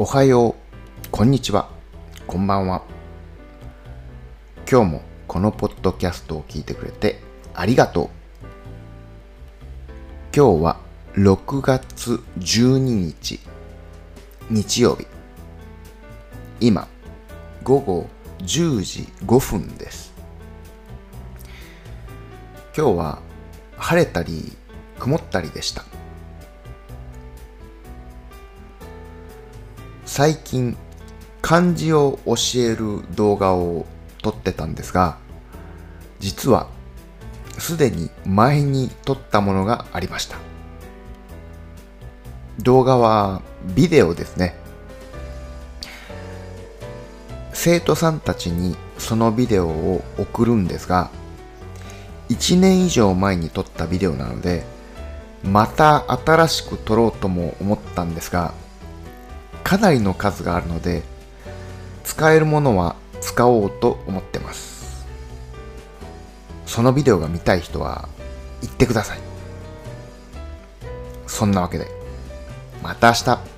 おはよう、こんにちは、こんばんは。今日もこのポッドキャストを聞いてくれてありがとう。今日は6月12日、日曜日。今、午後10時5分です。今日は晴れたり曇ったりでした。最近漢字を教える動画を撮ってたんですが実はすでに前に撮ったものがありました。動画はビデオですね。生徒さんたちにそのビデオを送るんですが1年以上前に撮ったビデオなのでまた新しく撮ろうとも思ったんですがかなりの数があるので使えるものは使おうと思ってます。そのビデオが見たい人は言ってください。そんなわけでまた明日。